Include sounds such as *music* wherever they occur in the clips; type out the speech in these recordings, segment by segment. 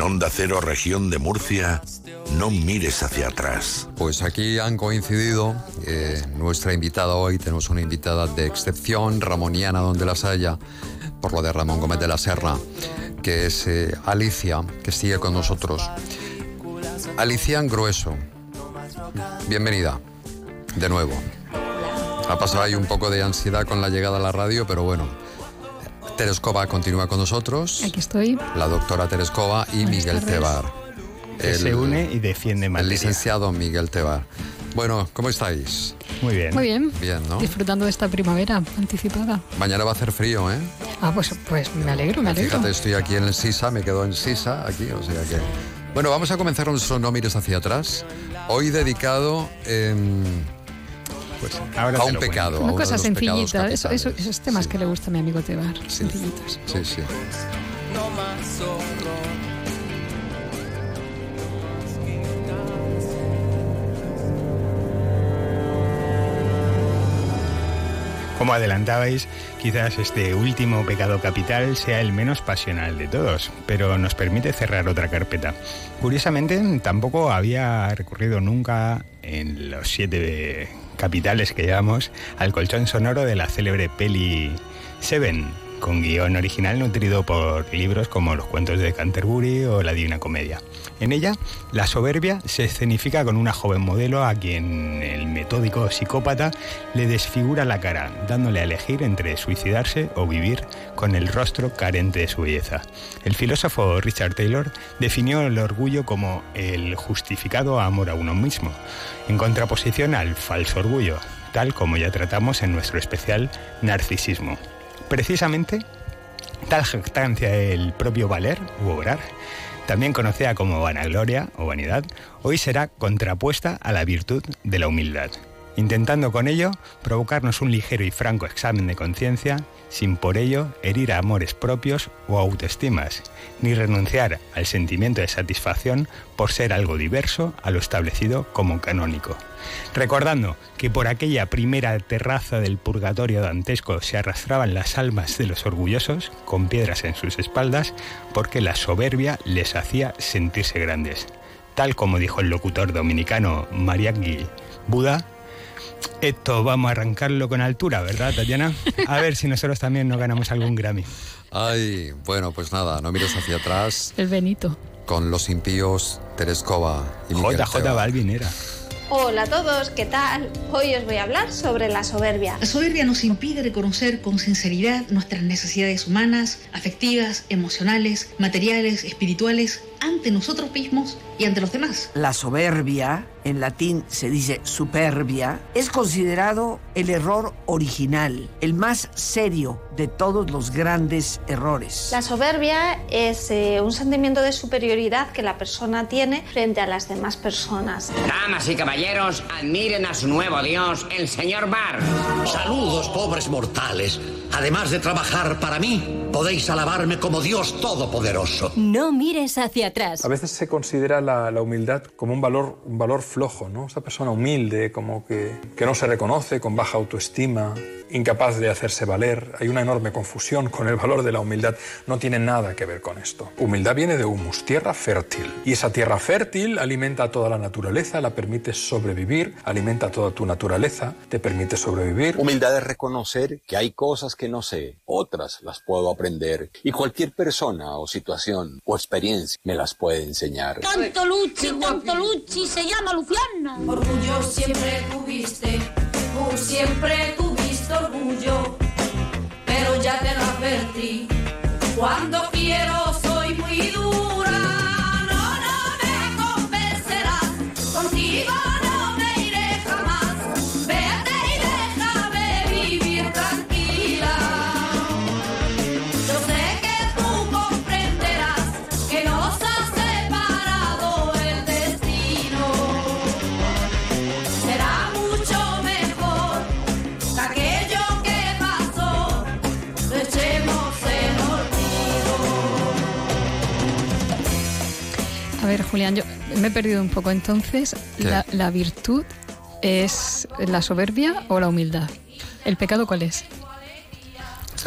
Onda Cero, región de Murcia, no mires hacia atrás. Pues aquí han coincidido eh, nuestra invitada hoy, tenemos una invitada de excepción, ramoniana donde las haya, por lo de Ramón Gómez de la Serra, que es eh, Alicia, que sigue con nosotros. Alicia Grueso, bienvenida de nuevo. Ha pasado ahí un poco de ansiedad con la llegada a la radio, pero bueno. Terescova continúa con nosotros. Aquí estoy. La doctora Terescova y Miguel Tebar. Que se une y defiende más. El licenciado Miguel Tebar. Bueno, ¿cómo estáis? Muy bien. Muy bien. Bien, ¿no? Disfrutando de esta primavera anticipada. Mañana va a hacer frío, ¿eh? Ah, pues, pues me alegro, me alegro. Fíjate, estoy aquí en el Sisa, me quedo en Sisa, aquí, o sea que... Bueno, vamos a comenzar nuestro No mires hacia atrás. Hoy dedicado em, pues, Ahora a un pecado. Una cosa sencillita, eso, eso- esos temas Sí, que le gusta a mi amigo Tebar, Sí. sencillitos. Sí, sí. Como adelantabais, quizás este último pecado capital sea el menos pasional de todos, pero nos permite cerrar otra carpeta. Curiosamente, tampoco había recurrido nunca en los siete capitales que llevamos al colchón sonoro de la célebre peli Seven, con guion original nutrido por libros como Los cuentos de Canterbury o La Divina Comedia. En ella, la soberbia se escenifica con una joven modelo a quien el metódico psicópata le desfigura la cara, dándole a elegir entre suicidarse o vivir con el rostro carente de su belleza. El filósofo Richard Taylor definió el orgullo como el justificado amor a uno mismo, en contraposición al falso orgullo, tal como ya tratamos en nuestro especial Narcisismo. Precisamente, tal jactancia del propio valer u obrar, también conocida como vanagloria o vanidad, hoy será contrapuesta a la virtud de la humildad, intentando con ello provocarnos un ligero y franco examen de conciencia, sin por ello herir a amores propios o autoestimas, ni renunciar al sentimiento de satisfacción por ser algo diverso a lo establecido como canónico. Recordando que por aquella primera terraza del purgatorio dantesco se arrastraban las almas de los orgullosos con piedras en sus espaldas porque la soberbia les hacía sentirse grandes. Tal como dijo el locutor dominicano Mariagui Buda, esto vamos a arrancarlo con altura, ¿verdad, Tatiana? A ver si nosotros también nos ganamos algún Grammy. Ay, bueno, pues nada, no mires hacia atrás El Benito. con los impíos Terescova y Miguel JJ. Balvin era. Hola a todos, ¿qué tal? Hoy os voy a hablar sobre la soberbia. La soberbia nos impide reconocer con sinceridad nuestras necesidades humanas, afectivas, emocionales, materiales, espirituales, ante nosotros mismos y ante los demás. La soberbia, en latín se dice superbia, es considerado el error original, el más serio de todos los grandes errores. La soberbia es eh, un sentimiento de superioridad que la persona tiene frente a las demás personas. Damas y caballeros, admiren a su nuevo dios, el señor Bar. Saludos, pobres mortales. Además de trabajar para mí, podéis alabarme como Dios Todopoderoso. No mires hacia atrás. A veces se considera la, la humildad como un valor, un valor flojo, ¿no? Esa persona humilde, como que, que no se reconoce, con baja autoestima, incapaz de hacerse valer. Hay una enorme confusión con el valor de la humildad. No tiene nada que ver con esto. Humildad viene de humus, tierra fértil. Y esa tierra fértil alimenta a toda la naturaleza, la permite sobrevivir, alimenta a toda tu naturaleza, te permite sobrevivir. Humildad es reconocer que hay cosas que no sé, otras las puedo aprender y cualquier persona o situación o experiencia me las puede enseñar. Tanto Luchi, tanto Luchi, se llama Luciano. Orgullo siempre tuviste, tú siempre tuviste orgullo, pero ya te lo advertí. Cuando ver, Julián, yo me he perdido un poco. Entonces, la, la virtud es la soberbia o la humildad? ¿El pecado cuál es?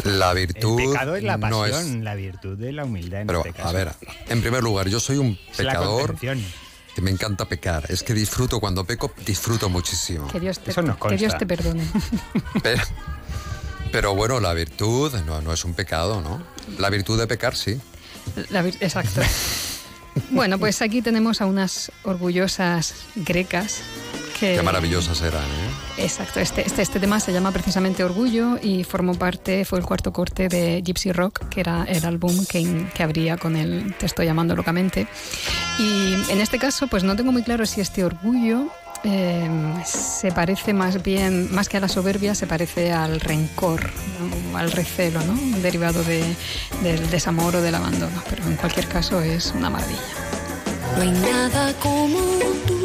La virtud El pecado es la no pasión, es- la virtud de la humildad en Pero, este caso. a ver, en primer lugar, yo soy un Es la pecador que me encanta pecar. Es que disfruto, cuando peco, disfruto muchísimo. Que Dios te, Eso nos que Dios te perdone. *laughs* Pero, pero bueno, la virtud no, no es un pecado, ¿no? La virtud de pecar, sí. La vir- Exacto. *laughs* *laughs* Bueno, pues aquí tenemos a unas orgullosas grecas que... Qué maravillosas eran, ¿eh? Exacto, este, este, este tema se llama precisamente Orgullo y formó parte, fue el cuarto corte de Gypsy Rock, que era el álbum que, que abría con el Te estoy llamando locamente. Y en este caso, pues no tengo muy claro si este orgullo eh, se parece más bien, más que a la soberbia, se parece al rencor, ¿no? al recelo, ¿no? derivado de- del desamor o del abandono. Pero en cualquier caso es una maravilla. No hay nada como tú.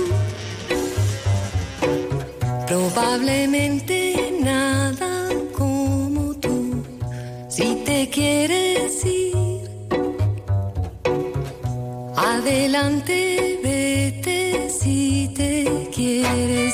Probablemente nada como tú. Si te quieres ir, adelante te quieres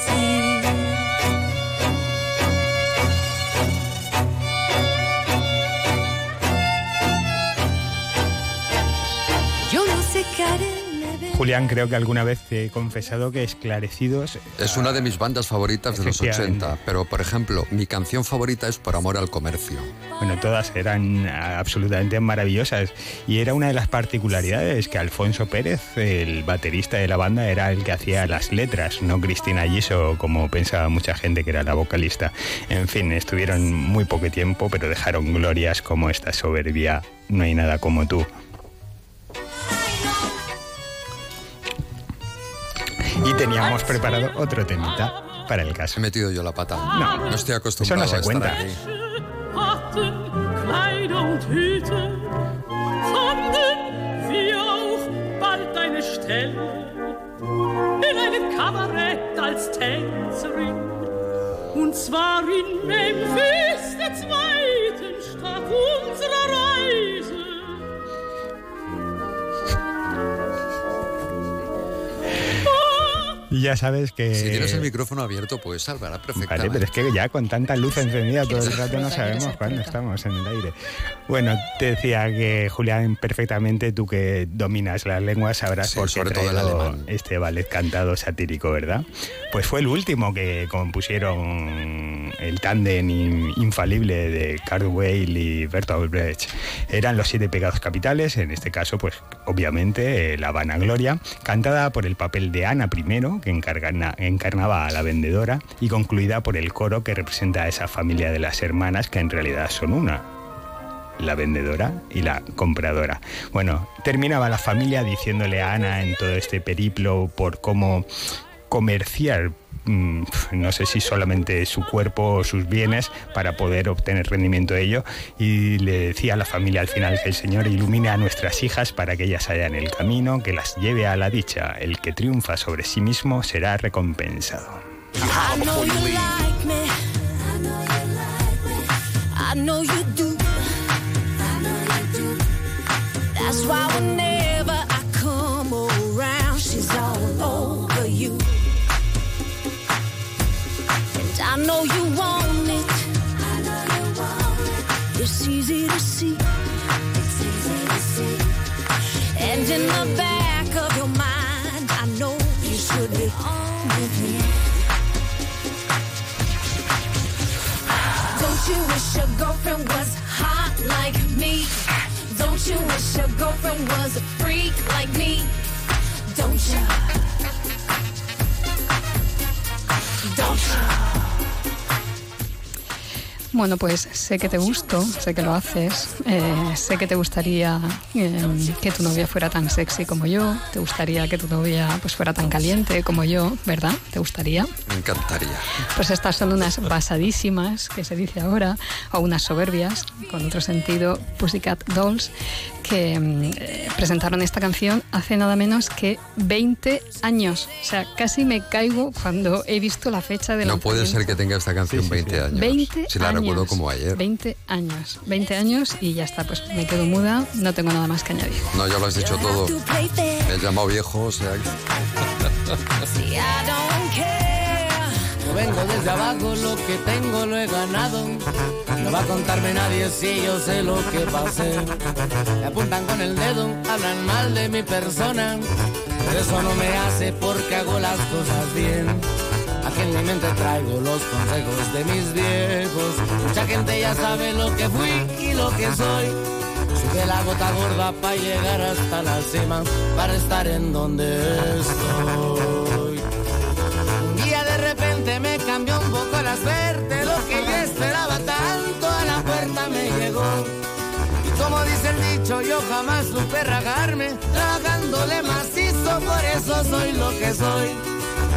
Julián, creo que alguna vez te he confesado que Esclarecidos... Es una de mis bandas favoritas de los Efectivamente. 80, pero por ejemplo, mi canción favorita es Por amor al comercio. Bueno, todas eran absolutamente maravillosas. Y era una de las particularidades que Alfonso Pérez, el baterista de la banda, era el que hacía las letras, no Cristina Giso, como pensaba mucha gente que era la vocalista. En fin, estuvieron muy poco tiempo, pero dejaron glorias como esta soberbia. No hay nada como tú. Y teníamos preparado otro temita para el caso. He metido yo la pata. No, no estoy acostumbrado eso no se a estar cuenta. Und zwar in Memphis, der zweiten Stadt unserer Reise. Y ya sabes que... Si tienes el micrófono abierto, pues salvará Vale, perfectamente. pero es que ya con tanta luz encendida todo el rato no sabemos cuándo estamos en el aire. Bueno, te decía que Julián, perfectamente tú que dominas las lenguas sabrás Sí, por qué sobre todo el alemán. este ballet cantado satírico, ¿verdad? Pues fue el último que compusieron el tándem in- infalible de Kurt Weill y Bertolt Brecht. Eran los siete pecados capitales, en este caso, pues obviamente eh, la vanagloria, cantada por el papel de Ana I, que encarnaba a la vendedora, y concluida por el coro que representa a esa familia de las hermanas que en realidad son una la vendedora y la compradora. Bueno, terminaba la familia diciéndole a Ana en todo este periplo por cómo comerciar, no sé si solamente su cuerpo o sus bienes para poder obtener rendimiento de ello y le decía a la familia al final que el Señor ilumine a nuestras hijas para que ellas hayan el camino que las lleve a la dicha. El que triunfa sobre sí mismo será recompensado. Be on with me. Don't you wish your girlfriend was hot like me? Don't you wish your girlfriend was a freak like me? Don't you? Don't you? Bueno, pues sé que te gusto, sé que lo haces, eh, sé que te gustaría eh, que tu novia fuera tan sexy como yo, te gustaría que tu novia pues fuera tan caliente como yo, ¿verdad? ¿Te gustaría? Me encantaría. Pues estas son unas basadísimas, que se dice ahora, o unas soberbias, con otro sentido, Pussycat Dolls, que eh, presentaron esta canción hace nada menos que 20 años. O sea, casi me caigo cuando he visto la fecha de No puede ser que tenga esta canción 20 años. 20 si la años. Recuerdo como ayer. 20 años. 20 años y ya está, pues me quedo muda, no tengo nada más que añadir. No, ya lo has dicho todo. Me he llamado viejo, o sea *laughs* vengo desde abajo, lo que tengo lo he ganado. No va a contarme nadie si yo sé lo que pasé. Me apuntan con el dedo, hablan mal de mi persona. Pero eso no me hace porque hago las cosas bien. Aquí en mi mente traigo los consejos de mis viejos. Mucha gente ya sabe lo que fui y lo que soy. Sube la gota gorda para llegar hasta la cima, para estar en donde estoy. Un día de repente me cambió un poco la suerte, lo que yo esperaba tanto a la puerta me llegó. Y como dice el dicho, yo jamás supe ragarme, tragándole macizo, por eso soy lo que soy.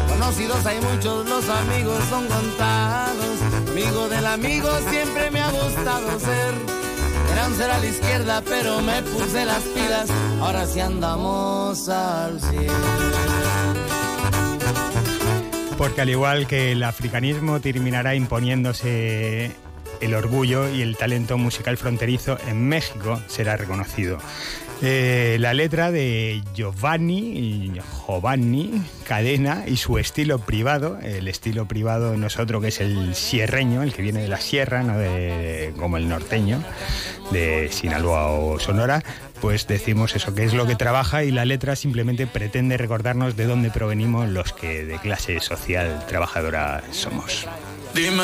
Conocidos hay muchos, los amigos son contados. Amigo del amigo siempre me ha gustado ser. Era ser a la izquierda, pero me puse las pilas. Ahora sí andamos al cielo. Porque al igual que el africanismo terminará imponiéndose el orgullo y el talento musical fronterizo en México será reconocido. Eh, la letra de Giovanni, Giovanni Cadena y su estilo privado, el estilo privado nosotros que es el sierreño, el que viene de la sierra, no de, como el norteño, de Sinaloa o Sonora, pues decimos eso, que es lo que trabaja y la letra simplemente pretende recordarnos de dónde provenimos los que de clase social trabajadora somos. Dime,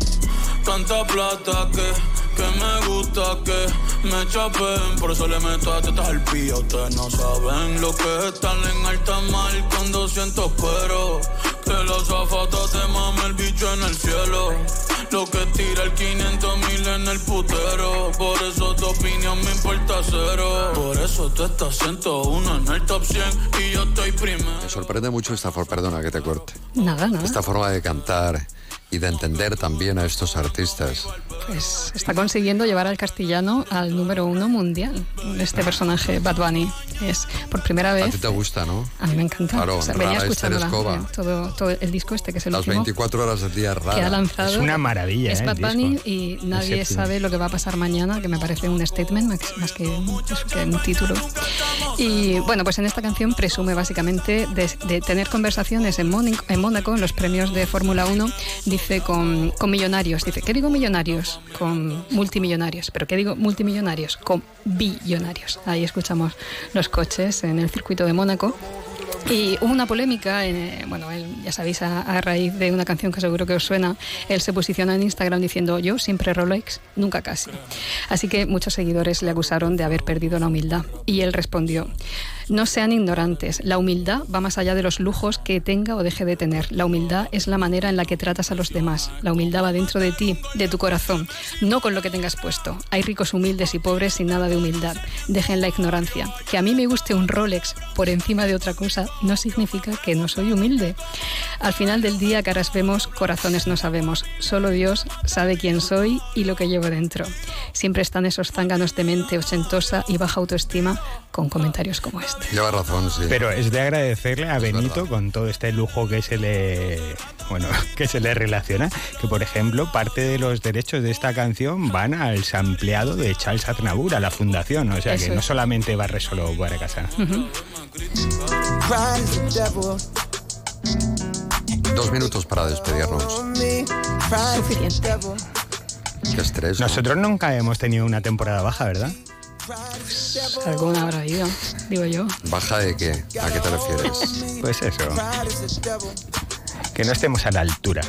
Tanta plata que, que me gusta que me chapen. Por eso le meto a tetas al pía. Ustedes no saben lo que es estar en alta mar cuando siento pero. Que los zapatos te mame el bicho en el cielo. Lo que tira el 500 mil en el putero. Por eso tu opinión me importa cero. Por eso tú estás 101 en el top 100 y yo estoy primero. Me sorprende mucho esta forma, perdona que te corte, Nada, nada. esta forma de cantar y de entender también a estos artistas. Pues está consiguiendo llevar al castellano al número uno mundial. Este personaje, Bad Bunny, es por primera A vez. ti te gusta, ¿no? A mí me encanta. Claro, O sea, Rara venía Esther escuchándola, Escoba. eh, todo, todo el disco este que es el Las último. 24 horas del día es que ha rara. lanzado. Es una maravilla, Es ¿eh? Bad el Bunny disco. y nadie sabe lo que va a pasar mañana, que me parece un statement más- que, eso, que un título. Y bueno, pues en esta canción presume básicamente de, de tener conversaciones en Mónico- en Mónaco, en los premios de Fórmula 1, dice con, con millonarios. Dice, ¿qué digo millonarios? Con multimillonarios. ¿Pero qué digo multimillonarios? Con billonarios. Ahí escuchamos los coches en el circuito de Mónaco. Y hubo una polémica, eh, bueno, él, ya sabéis, a, raíz de una canción que seguro que os suena, él se posicionó en Instagram diciendo yo siempre Rolex, nunca casi. Así que muchos seguidores le acusaron de haber perdido la humildad. Y él respondió, no sean ignorantes, la humildad va más allá de los lujos que tenga o deje de tener. La humildad es la manera en la que tratas a los demás. La humildad va dentro de ti, de tu corazón, no con lo que tengas puesto. Hay ricos humildes y pobres sin nada de humildad. Dejen la ignorancia. Que a mí me guste un Rolex por encima de otra cosa no significa que no soy humilde. Al final del día, caras vemos, corazones no sabemos. Solo Dios sabe quién soy y lo que llevo dentro. Siempre están esos zánganos de mente ochentosa y baja autoestima con comentarios como este. Lleva razón, sí. Pero es de agradecerle a Benito con todo este lujo que se le bueno, *laughs* que se le relaciona, que por ejemplo, parte de los derechos de esta canción van al sampleado de Charles Aznavour, a la fundación, o sea Eso que no solamente va solo para casa. Dos minutos para despedirnos. Suficiente. Qué estrés. ¿no? Nosotros nunca hemos tenido una temporada baja, ¿verdad? Alguna habrá habido, digo yo. ¿Baja de qué? ¿A qué te refieres? Pues eso. Que no estemos a la altura.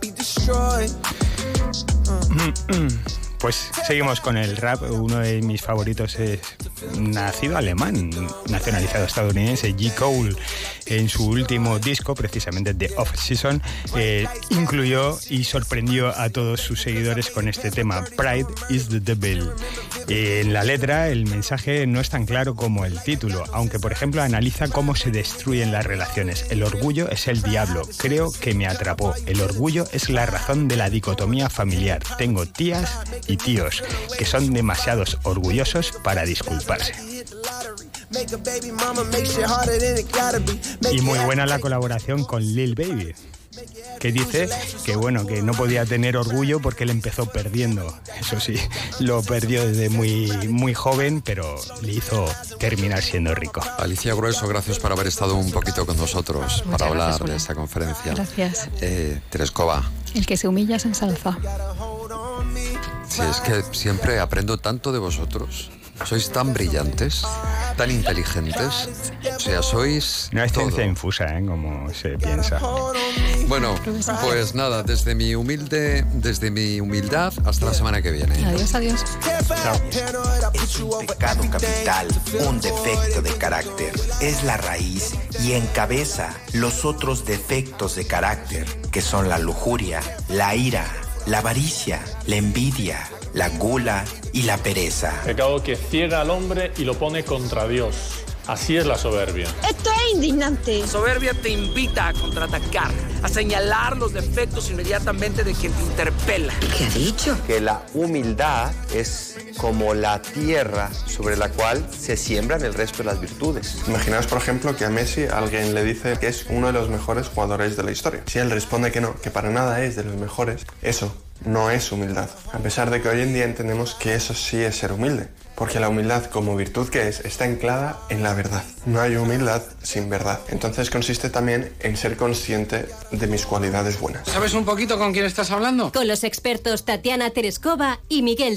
Be destroyed? Pues seguimos con el rap. Uno de mis favoritos es nacido alemán, nacionalizado estadounidense, G. Cole. En su último disco, precisamente The Off Season, eh, incluyó y sorprendió a todos sus seguidores con este tema, Pride is the Devil. Eh, en la letra el mensaje no es tan claro como el título, aunque por ejemplo analiza cómo se destruyen las relaciones. El orgullo es el diablo, creo que me atrapó. El orgullo es la razón de la dicotomía familiar. Tengo tías y tíos que son demasiados orgullosos para disculparse. Y muy buena la colaboración con Lil Baby que dice que bueno, que no podía tener orgullo porque él empezó perdiendo. Eso sí, lo perdió desde muy, muy joven, pero le hizo terminar siendo rico. Alicia Grueso, gracias por haber estado un poquito con nosotros para hablar de esta conferencia. Gracias. Eh, Terescova. El que se humilla se ensalza. Sí, es que siempre aprendo tanto de vosotros. Sois tan brillantes, tan inteligentes. O sea, sois. No es todo. ciencia infusa, ¿eh? como se piensa. Bueno, pues nada, desde mi humilde, desde mi humildad hasta la semana que viene. Adiós, adiós. Es un pecado capital, un defecto de carácter. Es la raíz y encabeza los otros defectos de carácter, que son la lujuria, la ira, la avaricia, la envidia, la gula y la pereza. Pecado que ciega al hombre y lo pone contra Dios. Así es la soberbia. Esto es indignante. La soberbia te invita a contraatacar, a señalar los defectos inmediatamente de quien te interpela. ¿Qué ha dicho? Que la humildad es como la tierra sobre la cual se siembran el resto de las virtudes. Imaginaos, por ejemplo, que a Messi alguien le dice que es uno de los mejores jugadores de la historia. Si él responde que no, que para nada es de los mejores, eso no es humildad. A pesar de que hoy en día entendemos que eso sí es ser humilde. Porque la humildad como virtud que es está anclada en la verdad. No hay humildad sin verdad. Entonces consiste también en ser consciente de mis cualidades buenas. ¿Sabes un poquito con quién estás hablando? Con los expertos Tatiana Tereskova y Miguel